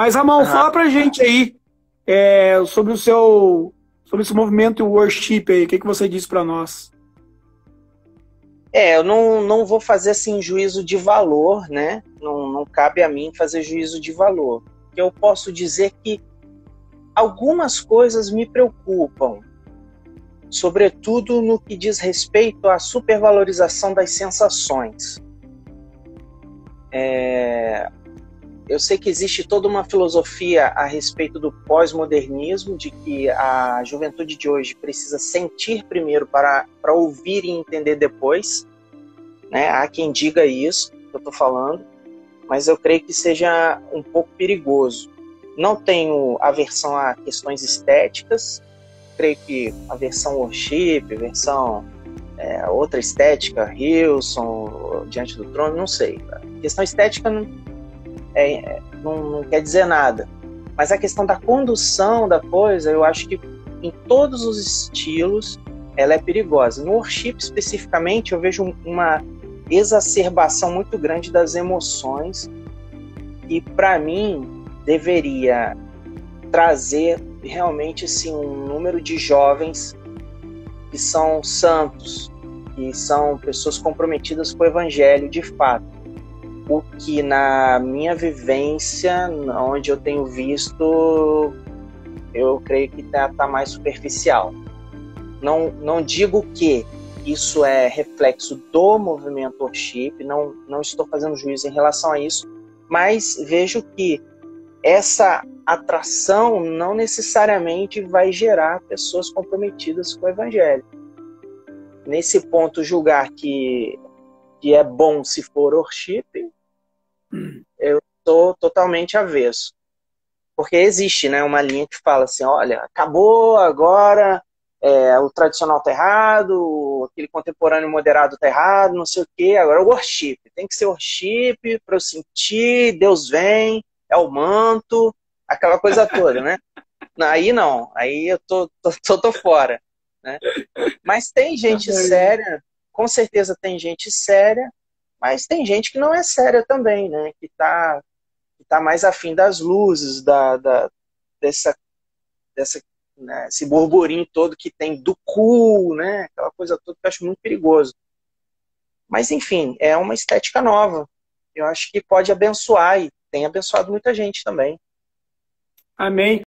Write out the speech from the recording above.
Mas, Ramon, uhum. fala pra gente aí é, sobre o seu sobre esse movimento worship aí. O que, que você diz para nós? É, eu não, não vou fazer assim juízo de valor, né? Não, não cabe a mim fazer juízo de valor. Eu posso dizer que algumas coisas me preocupam, sobretudo no que diz respeito à supervalorização das sensações. É, eu sei que existe toda uma filosofia a respeito do pós-modernismo, de que a juventude de hoje precisa sentir primeiro para, para ouvir e entender depois. Né? Há quem diga isso, que eu estou falando, mas eu creio que seja um pouco perigoso. Não tenho aversão a questões estéticas, creio que a versão worship, versão é, outra estética, Hilson, Diante do Trono, não sei. A questão estética é, é, não, não quer dizer nada. Mas a questão da condução da coisa, eu acho que em todos os estilos ela é perigosa. No worship especificamente, eu vejo uma exacerbação muito grande das emoções e para mim deveria trazer realmente sim um número de jovens que são santos, que são pessoas comprometidas com o evangelho de fato o que na minha vivência, onde eu tenho visto, eu creio que está tá mais superficial. Não, não digo que isso é reflexo do movimento worship, não, não estou fazendo juízo em relação a isso, mas vejo que essa atração não necessariamente vai gerar pessoas comprometidas com o evangelho. Nesse ponto, julgar que, que é bom se for worship, eu tô totalmente avesso. Porque existe, né, uma linha que fala assim, olha, acabou agora, é, o tradicional tá errado, aquele contemporâneo moderado tá errado, não sei o quê, agora é o worship. Tem que ser worship para eu sentir, Deus vem, é o manto, aquela coisa toda, né? Aí não, aí eu tô, tô, tô, tô fora. Né? Mas tem gente séria, com certeza tem gente séria mas tem gente que não é séria também, né? Que está que tá mais afim das luzes, da, da dessa, dessa né? esse todo que tem do cool, né? Aquela coisa toda que eu acho muito perigoso. Mas, enfim, é uma estética nova. Eu acho que pode abençoar e tem abençoado muita gente também. Amém.